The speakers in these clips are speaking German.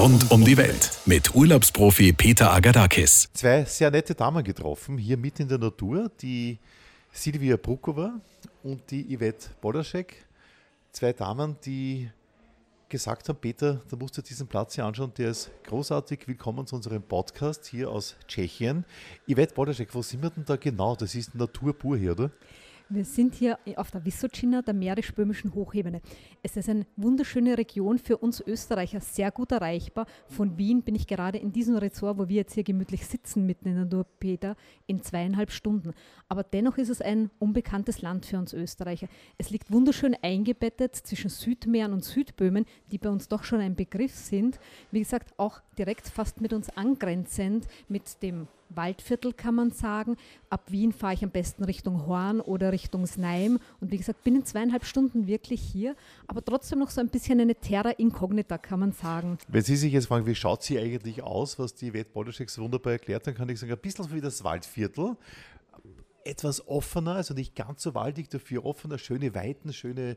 Rund um die Welt mit Urlaubsprofi Peter Agadakis. Zwei sehr nette Damen getroffen, hier mitten in der Natur, die Silvia Brukova und die Yvette Bodaschek. Zwei Damen, die gesagt haben, Peter, da musst du diesen Platz hier anschauen, der ist großartig. Willkommen zu unserem Podcast hier aus Tschechien. Yvette Bodaschek, wo sind wir denn da genau? Das ist Natur pur hier, oder? Wir sind hier auf der Wissocina, der mährisch-böhmischen Hochebene. Es ist eine wunderschöne Region für uns Österreicher, sehr gut erreichbar. Von Wien bin ich gerade in diesem Resort, wo wir jetzt hier gemütlich sitzen, mitten in der Natur, Peter, in zweieinhalb Stunden. Aber dennoch ist es ein unbekanntes Land für uns Österreicher. Es liegt wunderschön eingebettet zwischen Südmähren und Südböhmen, die bei uns doch schon ein Begriff sind. Wie gesagt, auch direkt fast mit uns angrenzend, mit dem Waldviertel kann man sagen. Ab Wien fahre ich am besten Richtung Horn oder Richtung Snaim. Und wie gesagt, bin in zweieinhalb Stunden wirklich hier, aber trotzdem noch so ein bisschen eine Terra Incognita, kann man sagen. Wenn Sie sich jetzt fragen, wie schaut sie eigentlich aus, was die Wett Bodeschek wunderbar erklärt, dann kann ich sagen, ein bisschen wie das Waldviertel. Etwas offener, also nicht ganz so waldig, dafür offener, schöne Weiten, schöne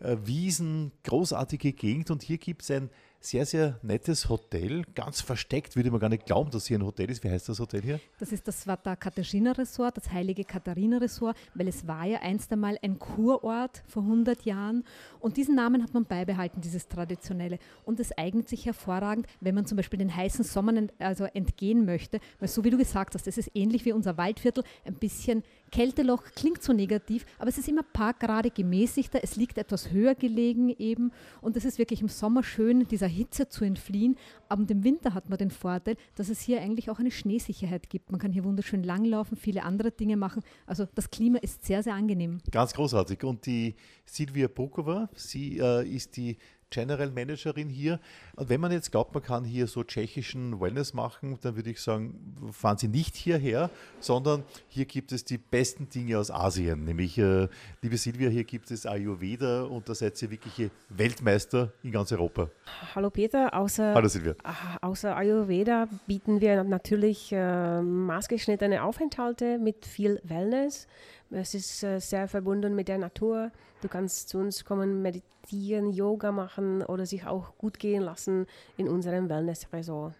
äh, Wiesen, großartige Gegend. Und hier gibt es ein sehr, sehr nettes Hotel, ganz versteckt, würde man gar nicht glauben, dass hier ein Hotel ist. Wie heißt das Hotel hier? Das ist das Svata Katarina Resort, das heilige Katharina Resort, weil es war ja einst einmal ein Kurort vor 100 Jahren und diesen Namen hat man beibehalten, dieses traditionelle. Und es eignet sich hervorragend, wenn man zum Beispiel den heißen Sommern also entgehen möchte, weil so wie du gesagt hast, es ist ähnlich wie unser Waldviertel, ein bisschen Kälteloch, klingt so negativ, aber es ist immer ein paar Grade gemäßigter, es liegt etwas höher gelegen eben und es ist wirklich im Sommer schön, dieser Hitze zu entfliehen. Aber im Winter hat man den Vorteil, dass es hier eigentlich auch eine Schneesicherheit gibt. Man kann hier wunderschön langlaufen, viele andere Dinge machen. Also das Klima ist sehr, sehr angenehm. Ganz großartig. Und die Silvia Bukova, sie äh, ist die General Managerin hier. Und wenn man jetzt glaubt, man kann hier so tschechischen Wellness machen, dann würde ich sagen, fahren Sie nicht hierher, sondern hier gibt es die besten Dinge aus Asien. Nämlich, äh, liebe Silvia, hier gibt es Ayurveda und da seid ihr wirkliche Weltmeister in ganz Europa. Hallo Peter, außer, Hallo Silvia. außer Ayurveda bieten wir natürlich äh, maßgeschnittene Aufenthalte mit viel Wellness. Es ist äh, sehr verbunden mit der Natur. Du kannst zu uns kommen, meditieren, Yoga machen oder sich auch gut gehen lassen in unserem Wellness-Resort.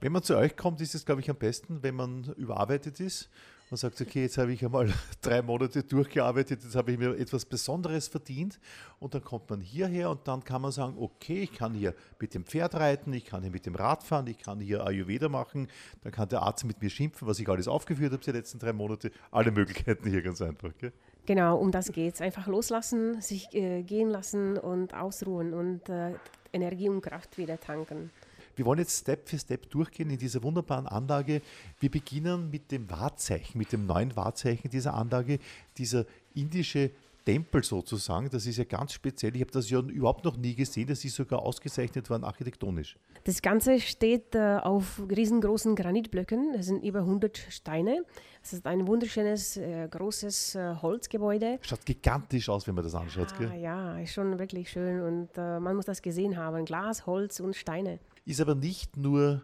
Wenn man zu euch kommt, ist es, glaube ich, am besten, wenn man überarbeitet ist und sagt, okay, jetzt habe ich einmal drei Monate durchgearbeitet, jetzt habe ich mir etwas Besonderes verdient und dann kommt man hierher und dann kann man sagen, okay, ich kann hier mit dem Pferd reiten, ich kann hier mit dem Rad fahren, ich kann hier Ayurveda machen, dann kann der Arzt mit mir schimpfen, was ich alles aufgeführt habe die letzten drei Monate, alle Möglichkeiten hier ganz einfach. Gell? Genau, um das geht es. Einfach loslassen, sich äh, gehen lassen und ausruhen und äh, Energie und Kraft wieder tanken. Wir wollen jetzt Step für Step durchgehen in dieser wunderbaren Anlage. Wir beginnen mit dem Wahrzeichen, mit dem neuen Wahrzeichen dieser Anlage, dieser indische Tempel sozusagen. Das ist ja ganz speziell. Ich habe das ja überhaupt noch nie gesehen. Das ist sogar ausgezeichnet worden architektonisch. Das Ganze steht äh, auf riesengroßen Granitblöcken. Das sind über 100 Steine. Es ist ein wunderschönes, äh, großes äh, Holzgebäude. Schaut gigantisch aus, wenn man das anschaut. Ja, gell? ja ist schon wirklich schön und man muss das gesehen haben. Glas, Holz und Steine. Ist aber nicht nur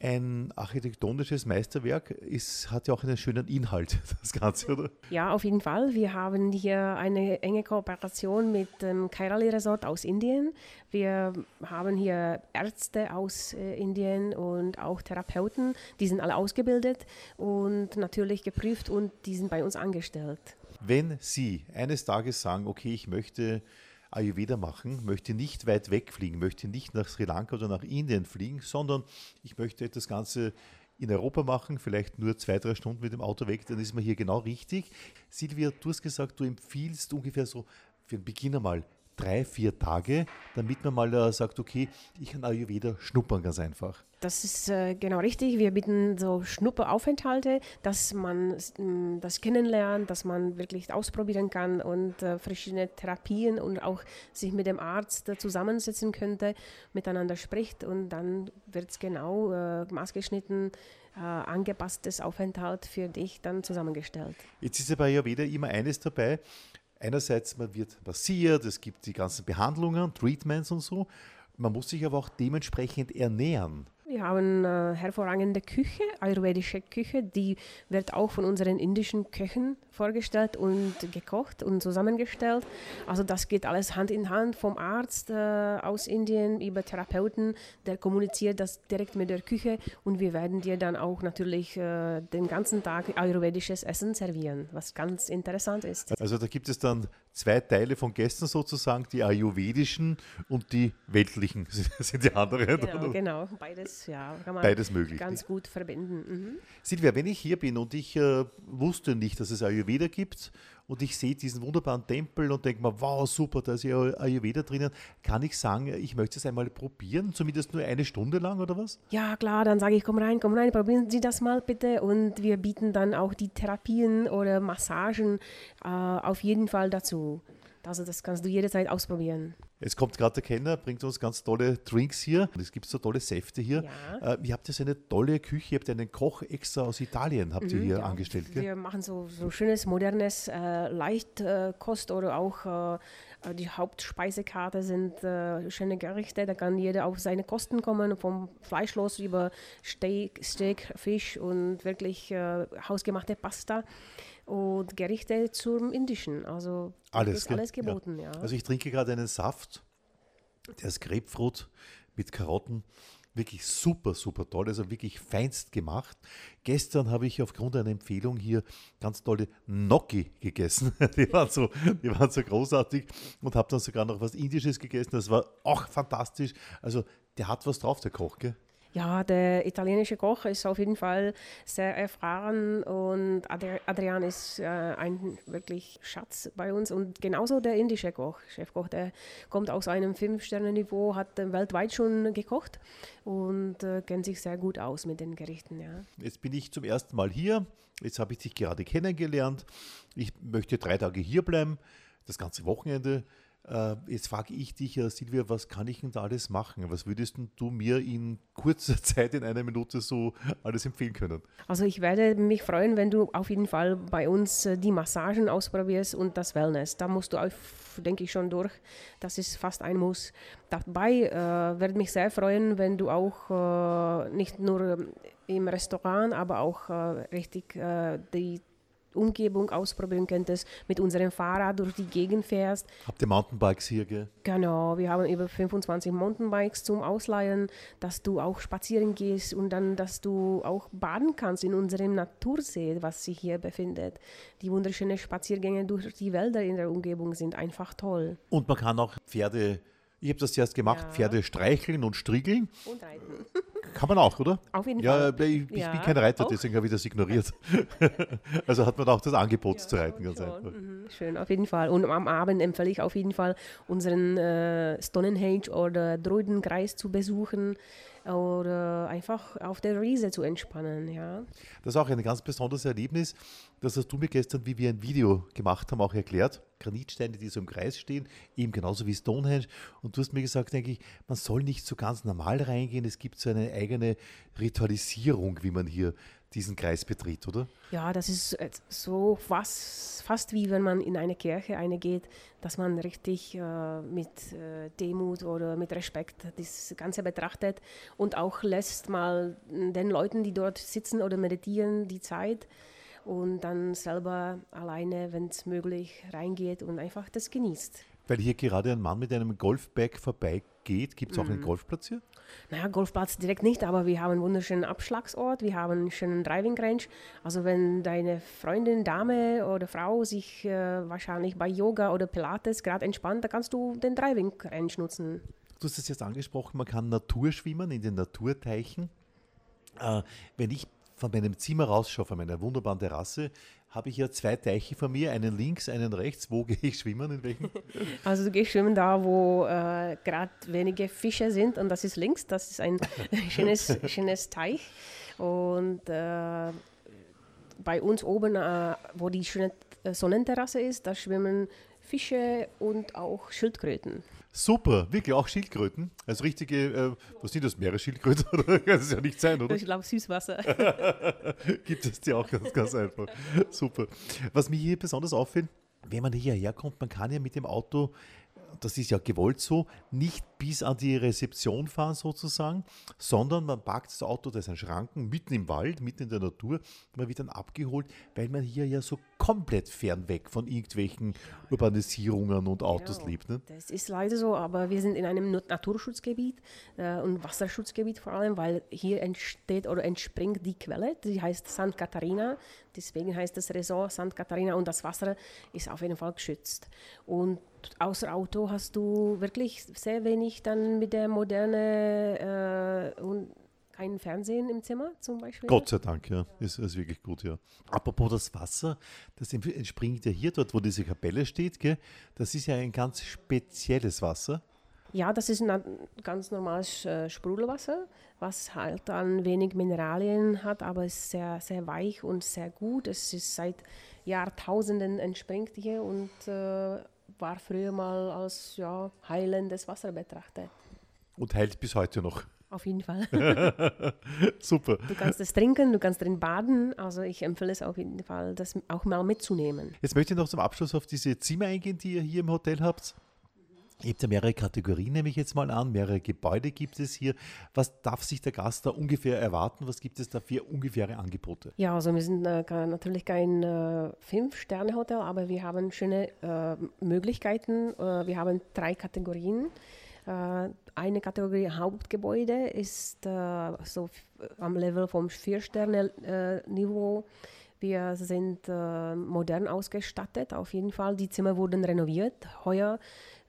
ein architektonisches Meisterwerk. Es hat ja auch einen schönen Inhalt, das Ganze, oder? Ja, auf jeden Fall. Wir haben hier eine enge Kooperation mit dem Kairali Resort aus Indien. Wir haben hier Ärzte aus äh, Indien und auch Therapeuten. Die sind alle ausgebildet und natürlich geprüft und die sind bei uns angestellt. Wenn Sie eines Tages sagen, okay, ich möchte Ayurveda machen, möchte nicht weit wegfliegen, möchte nicht nach Sri Lanka oder nach Indien fliegen, sondern ich möchte das Ganze in Europa machen, vielleicht nur zwei, drei Stunden mit dem Auto weg, dann ist man hier genau richtig. Silvia, du hast gesagt, du empfiehlst ungefähr so für den Beginner mal drei, vier Tage, damit man mal äh, sagt, okay, ich kann Ayurveda schnuppern ganz einfach. Das ist äh, genau richtig. Wir bieten so Schnupperaufenthalte, dass man das kennenlernt, dass man wirklich ausprobieren kann und äh, verschiedene Therapien und auch sich mit dem Arzt zusammensetzen könnte, miteinander spricht und dann wird es genau maßgeschnitten angepasstes Aufenthalt für dich dann zusammengestellt. Jetzt ist ja bei Ayurveda immer eines dabei, einerseits man wird massiert, es gibt die ganzen Behandlungen, Treatments und so. Man muss sich aber auch dementsprechend ernähren. Wir haben äh, hervorragende Küche, ayurvedische Küche, die wird auch von unseren indischen Köchen vorgestellt und gekocht und zusammengestellt. Also das geht alles Hand in Hand vom Arzt äh, aus Indien über Therapeuten, der kommuniziert das direkt mit der Küche und wir werden dir dann auch natürlich äh, den ganzen Tag ayurvedisches Essen servieren, was ganz interessant ist. Also da gibt es dann zwei Teile von gestern sozusagen, die ayurvedischen und die weltlichen sind die anderen. Genau, genau. beides, ja, kann man beides möglich. ganz gut verbinden. Mhm. Silvia, wenn ich hier bin und ich äh, wusste nicht, dass es Ayurveda gibt und ich sehe diesen wunderbaren Tempel und denke mir, wow, super, da ist ja Ayurveda drinnen, kann ich sagen, ich möchte es einmal probieren, zumindest nur eine Stunde lang oder was? Ja, klar, dann sage ich, komm rein, komm rein, probieren Sie das mal bitte und wir bieten dann auch die Therapien oder Massagen äh, auf jeden Fall dazu. Also das kannst du jederzeit ausprobieren. Es kommt gerade der Kenner, bringt uns ganz tolle Drinks hier. Es gibt so tolle Säfte hier. Ja. Äh, ihr habt jetzt eine tolle Küche, ihr habt einen Koch extra aus Italien, habt ihr mhm, hier ja. angestellt. Gell? Wir machen so, so schönes, modernes äh, Leichtkost oder auch äh, die Hauptspeisekarte sind äh, schöne Gerichte. Da kann jeder auf seine Kosten kommen, vom Fleischlos über Steak, Steak Fisch und wirklich äh, hausgemachte Pasta und Gerichte zum Indischen. Also alles, ist alles geboten. Ja. ja. Also ich trinke gerade einen Saft, der ist Grapefruit mit Karotten. Wirklich super, super toll, also wirklich feinst gemacht. Gestern habe ich aufgrund einer Empfehlung hier ganz tolle Gnocchi gegessen. Die waren so, die waren so großartig und habe dann sogar noch was Indisches gegessen. Das war auch fantastisch. Also der hat was drauf, der Koch, gell? Ja, der italienische Koch ist auf jeden Fall sehr erfahren und Adrian ist äh, ein wirklich Schatz bei uns und genauso der indische Koch, Chefkoch, der kommt aus einem Fünf-Sterne-Niveau, hat äh, weltweit schon gekocht und äh, kennt sich sehr gut aus mit den Gerichten. Ja. Jetzt bin ich zum ersten Mal hier, jetzt habe ich dich gerade kennengelernt, ich möchte drei Tage hier bleiben, das ganze Wochenende. Äh, jetzt frage ich dich, Silvia, was kann ich denn da alles machen? Was würdest du mir in kurzer Zeit, in einer Minute so alles empfehlen können? Also ich werde mich freuen, wenn du auf jeden Fall bei uns äh, die Massagen ausprobierst und das Wellness. Da musst du, auf, denke ich, schon durch. Das ist fast ein Muss. Dabei äh, werde mich sehr freuen, wenn du auch äh, nicht nur im Restaurant, aber auch äh, richtig äh, die Umgebung ausprobieren könntest, mit unserem Fahrrad durch die Gegend fährst. Habt ihr Mountainbikes hier, gell? Genau, wir haben über 25 Mountainbikes zum Ausleihen, dass du auch spazieren gehst und dann, dass du auch baden kannst in unserem Natursee, was sich hier befindet. Die wunderschönen Spaziergänge durch die Wälder in der Umgebung sind einfach toll. Und man kann auch Pferde ich habe das zuerst gemacht, ja. Pferde streicheln und striegeln. Und reiten. Kann man auch, oder? Auf jeden ja, Fall. Ich, ich ja, bin kein Reiter, auch? deswegen habe ich das ignoriert. also hat man auch das Angebot zu reiten, ganz schon. einfach. Mhm. Schön, auf jeden Fall. Und am Abend empfehle ich auf jeden Fall, unseren äh, Stonehenge oder Druidenkreis zu besuchen oder einfach auf der Riese zu entspannen. Ja. Das ist auch ein ganz besonderes Erlebnis. Das hast du mir gestern, wie wir ein Video gemacht haben, auch erklärt. Granitsteine, die so im Kreis stehen, eben genauso wie Stonehenge. Und du hast mir gesagt, denke ich, man soll nicht so ganz normal reingehen. Es gibt so eine eigene Ritualisierung, wie man hier diesen Kreis betritt, oder? Ja, das ist so fast, fast wie wenn man in eine Kirche eine geht, dass man richtig äh, mit äh, Demut oder mit Respekt das Ganze betrachtet und auch lässt mal den Leuten, die dort sitzen oder meditieren, die Zeit und dann selber alleine, wenn es möglich, reingeht und einfach das genießt. Weil hier gerade ein Mann mit einem Golfbag vorbeigeht. Gibt es auch mhm. einen Golfplatz hier? Naja, Golfplatz direkt nicht, aber wir haben einen wunderschönen Abschlagsort, wir haben einen schönen Driving Range. Also wenn deine Freundin, Dame oder Frau sich äh, wahrscheinlich bei Yoga oder Pilates gerade entspannt, dann kannst du den Driving Range nutzen. Du hast es jetzt angesprochen, man kann Naturschwimmen in den Naturteichen. Äh, wenn ich von meinem Zimmer rausschaue, von meiner wunderbaren Terrasse, habe ich ja zwei Teiche von mir, einen links, einen rechts. Wo gehe ich schwimmen? In welchen? Also du gehst schwimmen da, wo äh, gerade wenige Fische sind und das ist links. Das ist ein schönes, schönes Teich. Und äh, bei uns oben, äh, wo die schöne äh, Sonnenterrasse ist, da schwimmen Fische und auch Schildkröten. Super, wirklich auch Schildkröten. Also richtige, äh, was sind das, Meeresschildkröten? das ist ja nicht sein, oder? Ich glaube Süßwasser. Gibt es die auch ganz, ganz einfach. Super. Was mir hier besonders auffällt, wenn man hierher kommt, man kann ja mit dem Auto das ist ja gewollt so, nicht bis an die Rezeption fahren sozusagen, sondern man parkt das Auto, da ist ein Schranken, mitten im Wald, mitten in der Natur, man wird dann abgeholt, weil man hier ja so komplett fernweg von irgendwelchen Urbanisierungen und Autos Genau. lebt. Ne? Das ist leider so, aber wir sind in einem Nat- Naturschutzgebiet äh, und Wasserschutzgebiet vor allem, weil hier entsteht oder entspringt die Quelle, die heißt St. Katharina. Deswegen heißt das Resort St. Katharina und das Wasser ist auf jeden Fall geschützt. Und außer Auto hast du wirklich sehr wenig dann mit der Moderne äh, und kein Fernsehen im Zimmer zum Beispiel. Gott sei Dank, ja. Ist, ist wirklich gut, ja. Apropos das Wasser, das entspringt ja hier dort, wo diese Kapelle steht, gell? das ist ja ein ganz spezielles Wasser. Ja, das ist ein ganz normales äh, Sprudelwasser, was halt dann wenig Mineralien hat, aber ist sehr, sehr weich und sehr gut. Es ist seit Jahrtausenden entspringt hier und äh, war früher mal als ja, heilendes Wasser betrachtet. Und heilt bis heute noch. Auf jeden Fall. Super. Du kannst es trinken, du kannst drin baden. Also ich empfehle es auf jeden Fall, das auch mal mitzunehmen. Jetzt möchte ich noch zum Abschluss auf diese Zimmer eingehen, die ihr hier im Hotel habt. Ihr habt ja mehrere Kategorien, nehme ich jetzt mal an. Mehrere Gebäude gibt es hier. Was darf sich der Gast da ungefähr erwarten? Was gibt es da für ungefähre Angebote? Ja, also wir sind äh, natürlich kein äh, Fünf-Sterne-Hotel, aber wir haben schöne äh, Möglichkeiten. Äh, wir haben drei Kategorien. Äh, eine Kategorie Hauptgebäude ist äh, so am Level vom Vier-Sterne-Niveau. wir sind modern ausgestattet, auf jeden Fall. Die Zimmer wurden renoviert heuer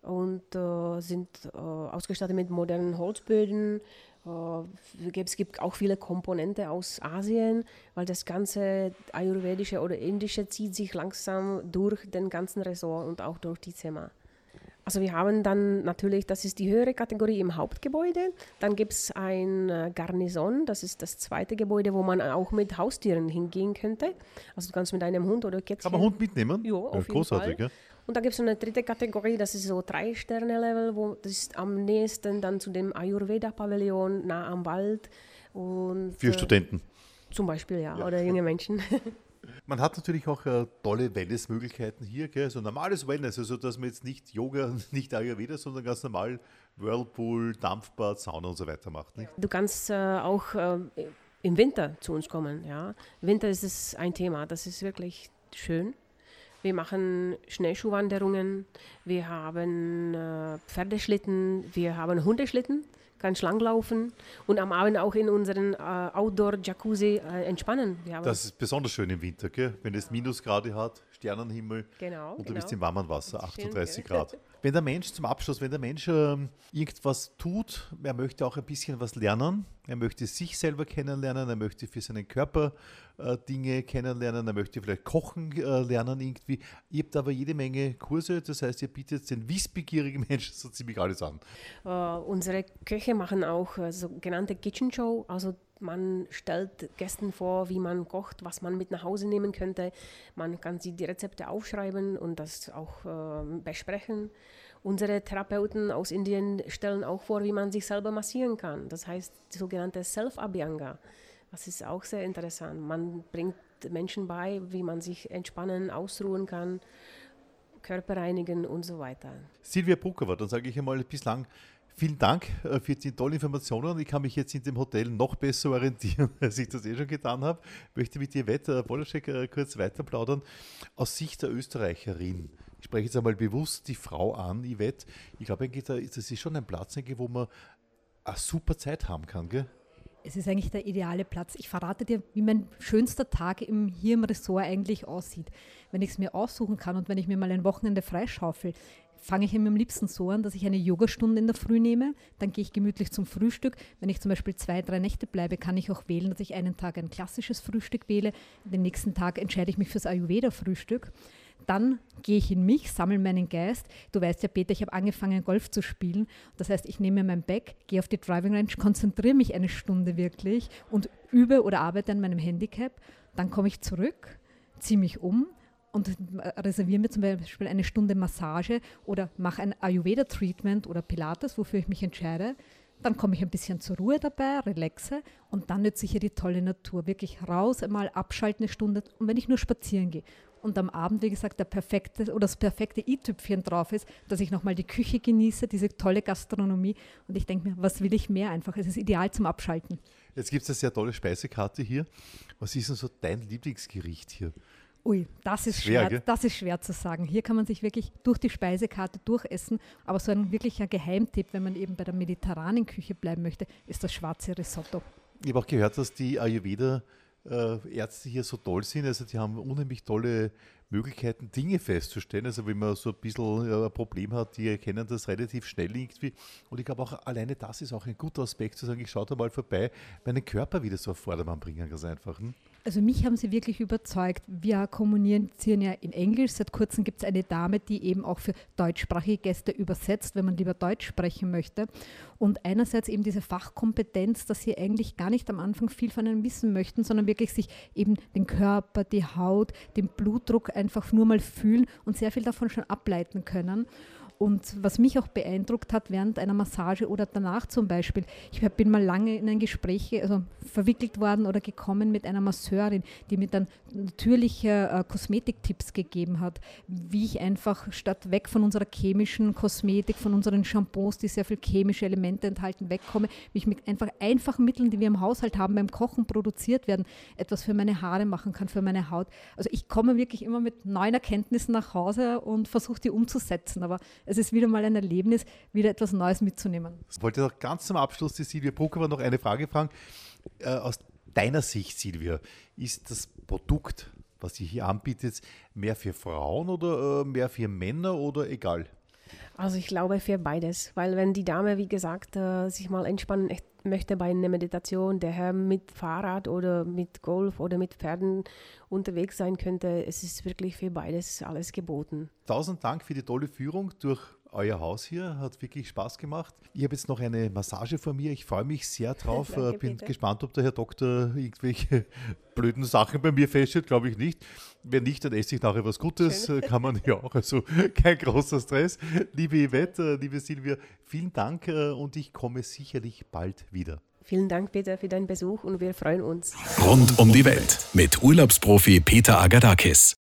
und äh, sind äh, ausgestattet mit modernen Holzböden. Äh, es gibt auch viele Komponente aus Asien, weil das ganze ayurvedische oder indische zieht sich langsam durch den ganzen Resort und auch durch die Zimmer. Also wir haben dann natürlich, das ist die höhere Kategorie im Hauptgebäude. Dann gibt es ein äh, Garnison, das ist das zweite Gebäude, wo man auch mit Haustieren hingehen könnte. Also du kannst mit einem Hund oder Kätzchen. Kann man Hund mitnehmen? Ja, auf jeden großartig, Fall. ja. Und da gibt es eine dritte Kategorie, das ist so drei Sterne Level, wo das ist am nächsten dann zu dem Ayurveda Pavillon nah am Wald und Für äh, Studenten. zum Beispiel ja, oder junge Menschen. Man hat natürlich auch äh, tolle Wellnessmöglichkeiten hier, gell? so normales Wellness, also dass man jetzt nicht Yoga, nicht Ayurveda, sondern ganz normal Whirlpool, Dampfbad, Sauna und so weiter macht. Nicht? Du kannst äh, auch äh, im Winter zu uns kommen. Ja, Winter ist es ein Thema, das ist wirklich schön. Wir machen Schneeschuhwanderungen, wir haben äh, Pferdeschlitten, wir haben Hundeschlitten, kannst langlaufen und am Abend auch in unseren äh, Outdoor-Jacuzzi äh, entspannen. Das ist besonders schön im Winter, gell? wenn es Minusgrade hat, Sternenhimmel Genau, und du genau. bist im warmen Wasser, Schön, 38 gell? Grad. Wenn der Mensch zum Abschluss, wenn der Mensch ähm, irgendwas tut, er möchte auch ein bisschen was lernen, er möchte sich selber kennenlernen, er möchte für seinen Körper äh, Dinge kennenlernen, er möchte vielleicht kochen äh, lernen irgendwie. Ihr habt aber jede Menge Kurse, das heißt, ihr bietet den wissbegierigen Menschen so ziemlich alles an. Äh, unsere Köche machen auch äh, sogenannte Kitchen Show. Also man stellt Gästen vor, wie man kocht, was man mit nach Hause nehmen könnte. Man kann sie die Rezepte aufschreiben und das auch äh, besprechen. Unsere Therapeuten aus Indien stellen auch vor, wie man sich selber massieren kann. Das heißt die sogenannte Self-Abhyanga. Das ist auch sehr interessant. Man bringt Menschen bei, wie man sich entspannen, ausruhen kann, Körper reinigen und so weiter. Silvia Bruckova, dann sage ich einmal bislang vielen Dank äh, für die tollen Informationen. Ich kann mich jetzt in dem Hotel noch besser orientieren, als ich das eh schon getan habe. Möchte mit dir, Wette Polaschek, äh, kurz weiter plaudern. Aus Sicht der Österreicherin, ich spreche jetzt einmal bewusst die Frau an, Yvette. Ich glaube, das ist schon ein Platz, wo man eine super Zeit haben kann, gell? Es ist eigentlich der ideale Platz. Ich verrate dir, wie mein schönster Tag im, hier im Ressort eigentlich aussieht. Wenn ich es mir aussuchen kann und wenn ich mir mal ein Wochenende freischaufel, fange ich mir am liebsten so an, dass ich eine Yogastunde in der Früh nehme, dann gehe ich gemütlich zum Frühstück. Wenn ich zum Beispiel zwei, drei Nächte bleibe, kann ich auch wählen, dass ich einen Tag ein klassisches Frühstück wähle, den nächsten Tag entscheide ich mich fürs Ayurveda-Frühstück. Dann gehe ich in mich, sammle meinen Geist. Du weißt ja, Peter, ich habe angefangen, Golf zu spielen. Das heißt, ich nehme mein Bag, gehe auf die Driving Range, konzentriere mich eine Stunde wirklich und übe oder arbeite an meinem Handicap. Dann komme ich zurück, ziehe mich um und reserviere mir zum Beispiel eine Stunde Massage oder mache ein Ayurveda-Treatment oder Pilates, wofür ich mich entscheide. Dann komme ich ein bisschen zur Ruhe dabei, relaxe und dann nütze ich hier die tolle Natur. Wirklich raus, einmal abschalten eine Stunde und wenn ich nur spazieren gehe und am Abend, wie gesagt, der perfekte oder das perfekte i-Tüpfchen drauf ist, dass ich nochmal die Küche genieße, diese tolle Gastronomie und ich denke mir, was will ich mehr einfach? Es ist ideal zum Abschalten. Jetzt gibt es eine sehr tolle Speisekarte hier. Was ist denn so dein Lieblingsgericht hier? Ui, das ist schwer, schwer das ist schwer zu sagen. Hier kann man sich wirklich durch die Speisekarte durchessen, aber so ein wirklicher Geheimtipp, wenn man eben bei der mediterranen Küche bleiben möchte, ist das schwarze Risotto. Ich habe auch gehört, dass die Ayurveda äh, Ärzte hier so toll sind. Also die haben unheimlich tolle Möglichkeiten, Dinge festzustellen. Also wenn man so ein bisschen ein Problem hat, die erkennen das relativ schnell irgendwie. Und ich glaube auch alleine das ist auch ein guter Aspekt, zu sagen, ich schaue da mal vorbei, meinen Körper wieder so auf Vordermann bringen, ganz einfach. Hm? Also mich haben sie wirklich überzeugt. Wir kommunizieren ja in Englisch. Seit kurzem gibt es eine Dame, die eben auch für deutschsprachige Gäste übersetzt, wenn man lieber Deutsch sprechen möchte. Und einerseits eben diese Fachkompetenz, dass sie eigentlich gar nicht am Anfang viel von einem wissen möchten, sondern wirklich sich eben den Körper, die Haut, den Blutdruck einfach nur mal fühlen und sehr viel davon schon ableiten können. Und was mich auch beeindruckt hat während einer Massage oder danach zum Beispiel, ich bin mal lange in ein Gespräch also verwickelt worden oder gekommen mit einer Masseurin, die mir dann natürliche äh, Kosmetiktipps gegeben hat, wie ich einfach statt weg von unserer chemischen Kosmetik, von unseren Shampoos, die sehr viel chemische Elemente enthalten, wegkomme, wie ich mit einfach einfachen Mitteln, die wir im Haushalt haben, beim Kochen produziert werden, etwas für meine Haare machen kann, für meine Haut. Also ich komme wirklich immer mit neuen Erkenntnissen nach Hause und versuche die umzusetzen. Aber es ist wieder mal ein Erlebnis, wieder etwas Neues mitzunehmen. Ich wollte noch ganz zum Abschluss die Silvia Brucker noch eine Frage fragen. Äh, aus deiner Sicht, Silvia, ist das Produkt, was ihr hier anbietet, mehr für Frauen oder äh, mehr für Männer oder egal? Also ich glaube für beides, weil wenn die Dame, wie gesagt, äh, sich mal entspannen möchte bei einer Meditation, der Herr mit Fahrrad oder mit Golf oder mit Pferden unterwegs sein könnte, es ist wirklich für beides alles geboten. Tausend Dank für die tolle Führung durch euer Haus hier. Hat wirklich Spaß gemacht. Ich habe jetzt noch eine Massage vor mir. Ich freue mich sehr drauf. Danke, Bin bitte. gespannt, ob der Herr Doktor irgendwelche blöden Sachen bei mir feststellt. Glaube ich nicht. Wenn nicht, dann esse ich nachher was Gutes. Schön. Kann man ja auch. Also kein großer Stress. Liebe Yvette, liebe Silvia, vielen Dank äh, und ich komme sicherlich bald wieder. Vielen Dank, Peter, für deinen Besuch und wir freuen uns. Rund um die Welt mit Urlaubsprofi Peter Agadakis.